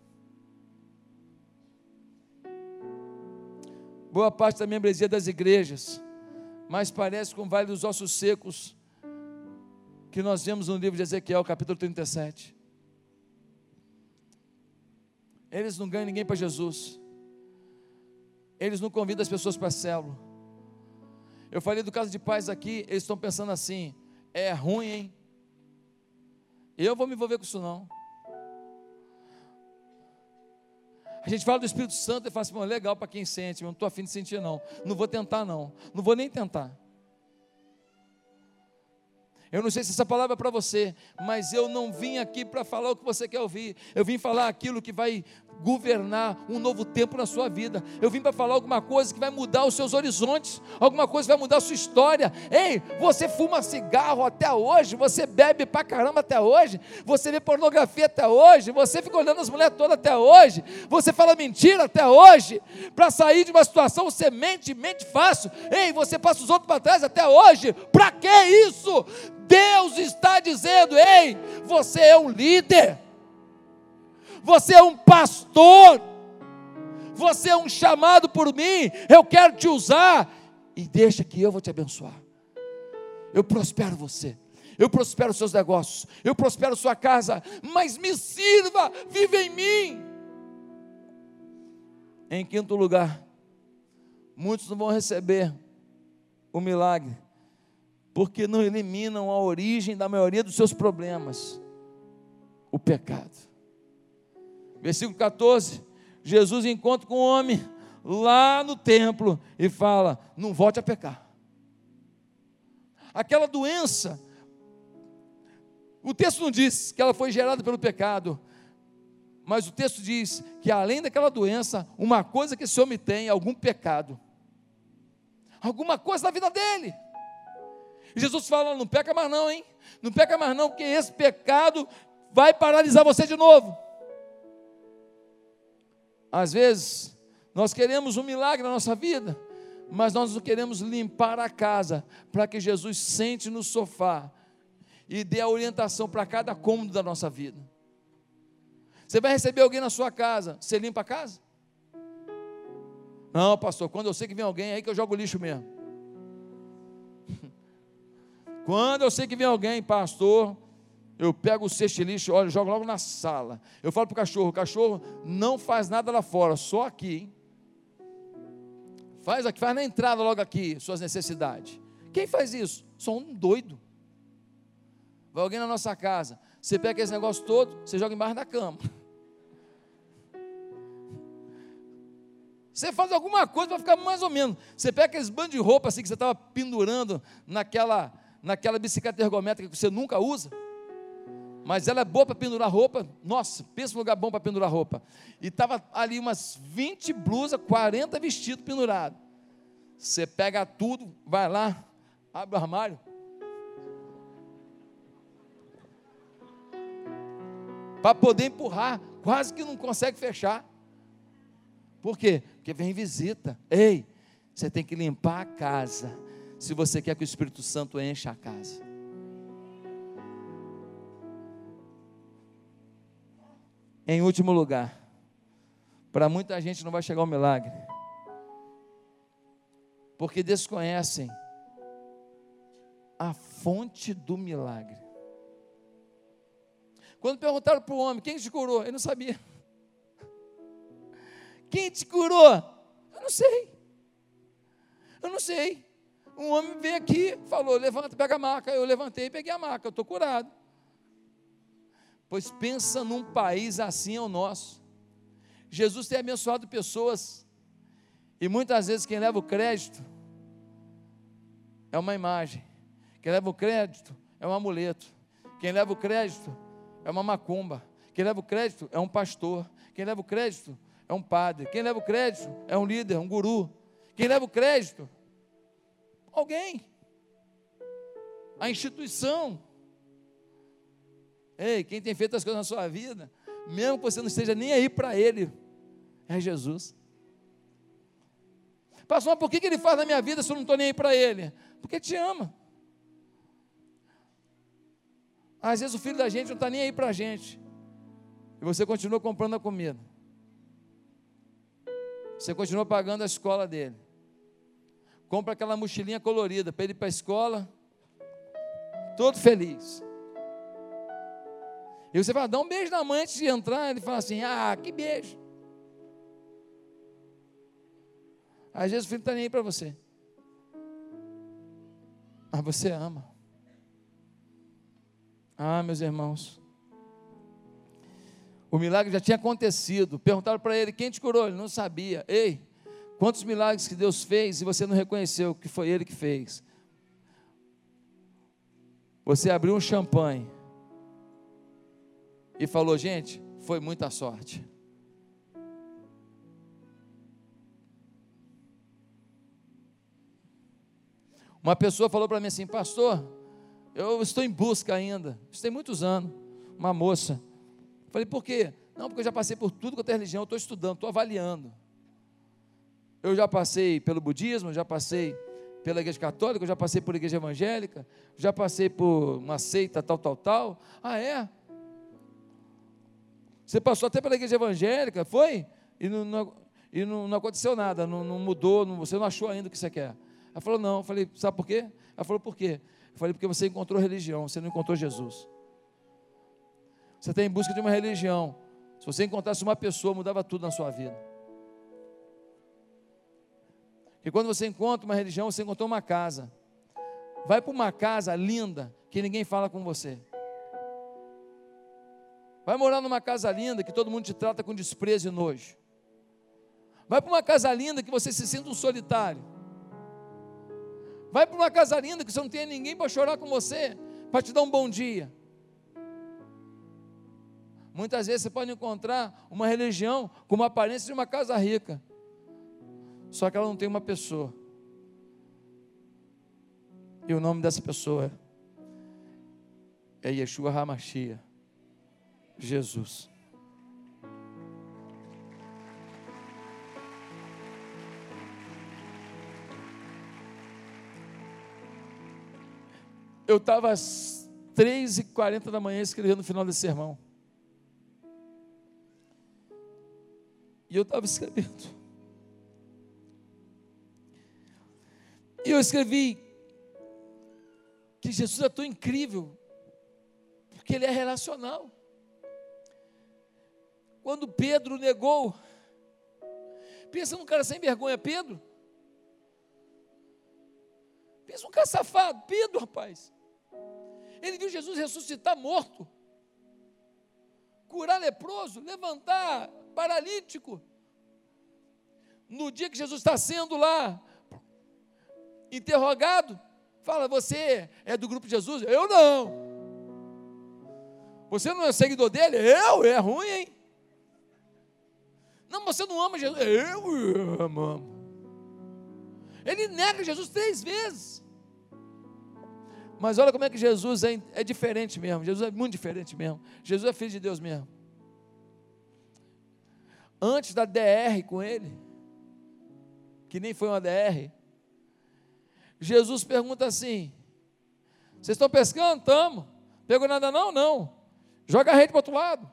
Boa parte da membresia das igrejas, mas parece com vale dos ossos secos que nós vemos no livro de Ezequiel, capítulo 37. Eles não ganham ninguém para Jesus. Eles não convidam as pessoas para a célula. Eu falei do caso de pais aqui, eles estão pensando assim: é ruim, hein? Eu vou me envolver com isso não. A gente fala do Espírito Santo e fala assim, legal para quem sente, mas não estou afim de sentir não. Não vou tentar não. Não vou nem tentar. Eu não sei se essa palavra é para você, mas eu não vim aqui para falar o que você quer ouvir. Eu vim falar aquilo que vai governar um novo tempo na sua vida. Eu vim para falar alguma coisa que vai mudar os seus horizontes, alguma coisa que vai mudar a sua história. Ei, você fuma cigarro até hoje, você bebe pra caramba até hoje, você vê pornografia até hoje, você fica olhando as mulheres todas até hoje, você fala mentira até hoje, para sair de uma situação você mente, mente fácil. Ei, você passa os outros para trás até hoje. Para que isso? Deus está dizendo: ei, você é um líder. Você é um pastor, você é um chamado por mim, eu quero te usar, e deixa que eu vou te abençoar. Eu prospero você, eu prospero seus negócios, eu prospero sua casa, mas me sirva, vive em mim. Em quinto lugar, muitos não vão receber o milagre, porque não eliminam a origem da maioria dos seus problemas, o pecado. Versículo 14: Jesus encontra com um homem lá no templo e fala: Não volte a pecar. Aquela doença, o texto não diz que ela foi gerada pelo pecado, mas o texto diz que além daquela doença, uma coisa que esse homem tem, algum pecado, alguma coisa na vida dele. Jesus fala: Não peca mais, não, hein? Não peca mais, não, porque esse pecado vai paralisar você de novo. Às vezes, nós queremos um milagre na nossa vida, mas nós não queremos limpar a casa para que Jesus sente no sofá e dê a orientação para cada cômodo da nossa vida. Você vai receber alguém na sua casa, você limpa a casa? Não, pastor, quando eu sei que vem alguém, é aí que eu jogo lixo mesmo. Quando eu sei que vem alguém, pastor, eu pego o cesto de lixo, olha, jogo logo na sala. Eu falo para o cachorro: cachorro não faz nada lá fora, só aqui. Hein? Faz aqui, faz na entrada logo aqui, suas necessidades. Quem faz isso? Só um doido. Vai alguém na nossa casa, você pega esse negócio todo, você joga embaixo da cama. Você faz alguma coisa para ficar mais ou menos. Você pega aqueles bandos de roupa assim que você estava pendurando naquela, naquela bicicleta ergométrica que você nunca usa mas ela é boa para pendurar roupa. Nossa, pensa um lugar bom para pendurar roupa. E estava ali umas 20 blusas, 40 vestidos pendurados. Você pega tudo, vai lá, abre o armário. Para poder empurrar, quase que não consegue fechar. Por quê? Porque vem visita. Ei, você tem que limpar a casa. Se você quer que o Espírito Santo encha a casa. Em último lugar, para muita gente não vai chegar o milagre, porque desconhecem a fonte do milagre. Quando perguntaram para o homem, quem te curou? Ele não sabia. <laughs> Quem te curou? Eu não sei. Eu não sei. Um homem veio aqui, falou: levanta, pega a maca. Eu levantei e peguei a maca, eu estou curado. Pois pensa num país assim é o nosso. Jesus tem abençoado pessoas E muitas vezes quem leva o crédito é uma imagem. Quem leva o crédito é um amuleto. Quem leva o crédito é uma macumba. Quem leva o crédito é um pastor. Quem leva o crédito é um padre. Quem leva o crédito é um líder, um guru. Quem leva o crédito? Alguém. A instituição. Ei, quem tem feito as coisas na sua vida, mesmo que você não esteja nem aí para Ele, é Jesus. Pastor, mas por que, ele faz na minha vida se eu não estou nem aí para Ele? Porque te ama. Às vezes o filho da gente não está nem aí para a gente. E você continua comprando a comida. Você continua pagando a escola dele. Compra aquela mochilinha colorida para ele ir para a escola, todo feliz. E você vai dar um beijo na mãe antes de entrar, ele fala assim: Ah, que beijo. Às vezes o filho não está nem aí para você. Mas você ama. Ah, meus irmãos. O milagre já tinha acontecido. Perguntaram para ele: quem te curou? Ele não sabia. Ei, quantos milagres que Deus fez e você não reconheceu que foi Ele que fez? Você abriu um champanhe e falou: gente, foi muita sorte. Uma pessoa falou para mim assim, pastor, eu estou em busca ainda. Isso tem muitos anos. Uma moça. Falei, por quê? Não, porque eu já passei por tudo quanto é religião, estou estudando, estou avaliando. Eu já passei pelo budismo, já passei pela igreja católica, já passei por igreja evangélica, já passei por uma seita tal, tal, tal. Ah, é? Você passou até pela igreja evangélica, foi? E não, não e não, não aconteceu nada, não, não mudou, não, você não achou ainda o que você quer. Ela falou, não. Eu falei, sabe por quê? Ela falou, por quê? Eu falei, porque você encontrou religião, você não encontrou Jesus. Você está em busca de uma religião. Se você encontrasse uma pessoa, mudava tudo na sua vida. Porque quando você encontra uma religião, você encontrou uma casa. Vai para uma casa linda que ninguém fala com você. Vai morar numa casa linda que todo mundo te trata com desprezo e nojo. Vai para uma casa linda que você se sinta um solitário. Vai para uma casa linda que você não tem ninguém para chorar com você, para te dar um bom dia. Muitas vezes você pode encontrar uma religião com uma aparência de uma casa rica, só que ela não tem uma pessoa. E o nome dessa pessoa é Yeshua Hamashia, Jesus. Eu estava às 3h40 da manhã escrevendo o final desse sermão. E eu estava escrevendo. Eu escrevi que Jesus é tão incrível, porque ele é relacional. Quando Pedro negou, pensa num cara sem vergonha, Pedro. Pensa num cara safado, Pedro, rapaz. Ele viu Jesus ressuscitar morto, curar leproso, levantar paralítico. No dia que Jesus está sendo lá interrogado, fala: Você é do grupo de Jesus? Eu não. Você não é seguidor dele? Eu? É ruim, hein? Não, você não ama Jesus? Eu amo. Ele nega Jesus três vezes. Mas olha como é que Jesus é, é diferente mesmo. Jesus é muito diferente mesmo. Jesus é filho de Deus mesmo antes da DR com ele, que nem foi uma DR, Jesus pergunta assim: Vocês estão pescando? Estamos. Pegou nada não? Não. Joga a rede para o outro lado.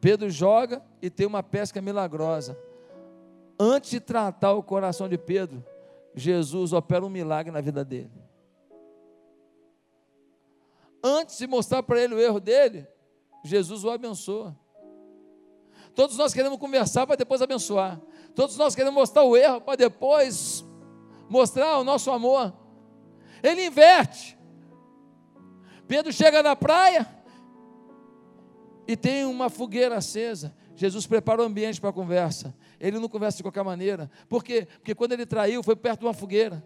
Pedro joga e tem uma pesca milagrosa. Antes de tratar o coração de Pedro, Jesus opera um milagre na vida dele. Antes de mostrar para ele o erro dele, Jesus o abençoa. Todos nós queremos conversar para depois abençoar. Todos nós queremos mostrar o erro para depois mostrar o nosso amor. Ele inverte. Pedro chega na praia e tem uma fogueira acesa. Jesus prepara o ambiente para a conversa. Ele não conversa de qualquer maneira. Por quê? Porque quando ele traiu, foi perto de uma fogueira.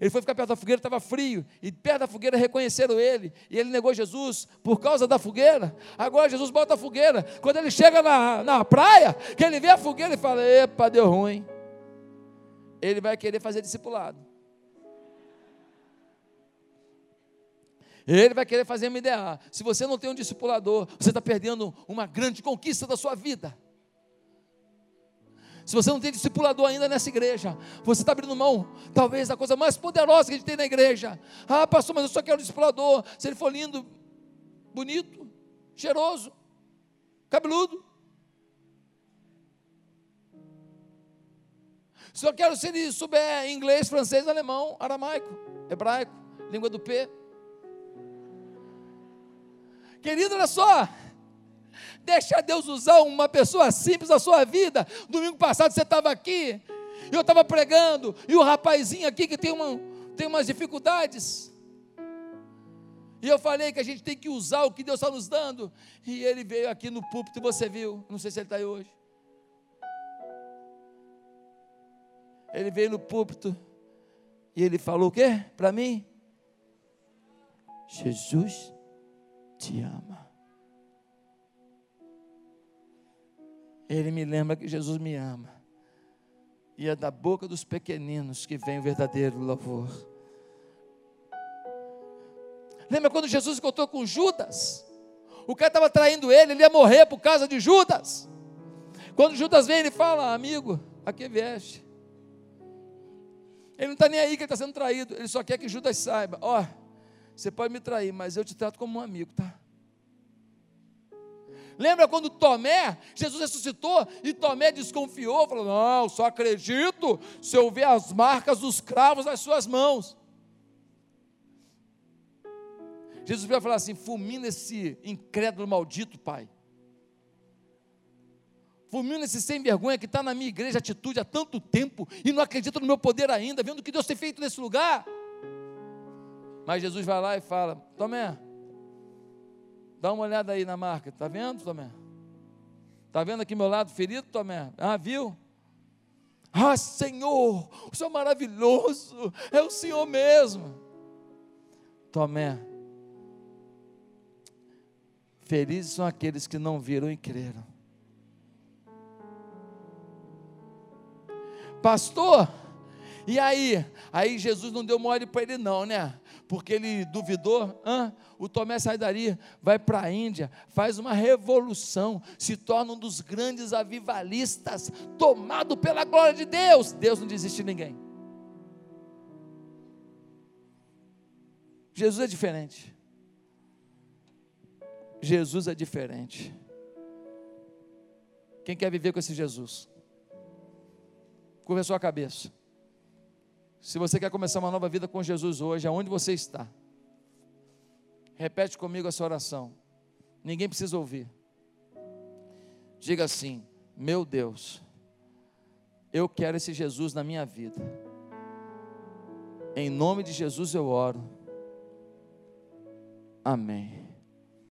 Ele foi ficar perto da fogueira, estava frio, e perto da fogueira reconheceram ele, e ele negou Jesus por causa da fogueira. Agora Jesus bota a fogueira. Quando ele chega na, na praia, que ele vê a fogueira, ele fala: Epa, deu ruim. Ele vai querer fazer discipulado. Ele vai querer fazer MDA. Se você não tem um discipulador, você está perdendo uma grande conquista da sua vida. Se você não tem discipulador ainda nessa igreja, você está abrindo mão, talvez, da coisa mais poderosa que a gente tem na igreja. Ah, pastor, mas eu só quero um discipulador. Se ele for lindo, bonito, cheiroso, cabeludo. Só quero se ele souber inglês, francês, alemão, aramaico, hebraico, língua do P. Querido, olha só. Deixa Deus usar uma pessoa simples na sua vida. Domingo passado você estava aqui, eu estava pregando, e o rapazinho aqui que tem, uma, tem umas dificuldades. E eu falei que a gente tem que usar o que Deus está nos dando. E ele veio aqui no púlpito você viu. Não sei se ele está aí hoje. Ele veio no púlpito e ele falou o quê para mim? Jesus te ama. Ele me lembra que Jesus me ama. E é da boca dos pequeninos que vem o verdadeiro louvor. Lembra quando Jesus encontrou com Judas? O cara estava traindo ele, ele ia morrer por causa de Judas. Quando Judas vem, ele fala: Amigo, aqui vieste. Ele não está nem aí que ele está sendo traído, ele só quer que Judas saiba: Ó, oh, você pode me trair, mas eu te trato como um amigo, tá? Lembra quando Tomé, Jesus ressuscitou e Tomé desconfiou, falou: Não, só acredito se eu ver as marcas dos cravos nas suas mãos. Jesus veio falar assim: fulmina esse incrédulo maldito, pai. Fulmina esse sem vergonha que está na minha igreja atitude há tanto tempo e não acredita no meu poder ainda, vendo o que Deus tem feito nesse lugar. Mas Jesus vai lá e fala: Tomé, Dá uma olhada aí na marca. Está vendo, Tomé? Está vendo aqui meu lado ferido, Tomé? Ah, viu? Ah, Senhor, o Senhor é maravilhoso, é o Senhor mesmo. Tomé, felizes são aqueles que não viram e creram. Pastor, e aí? Aí Jesus não deu mole para ele, não, né? Porque ele duvidou, ah, o Tomé sai dali, vai para a Índia, faz uma revolução, se torna um dos grandes avivalistas, tomado pela glória de Deus. Deus não desiste de ninguém. Jesus é diferente. Jesus é diferente. Quem quer viver com esse Jesus? Curva a sua cabeça. Se você quer começar uma nova vida com Jesus hoje, aonde você está? Repete comigo essa oração. Ninguém precisa ouvir. Diga assim: Meu Deus, eu quero esse Jesus na minha vida. Em nome de Jesus eu oro. Amém.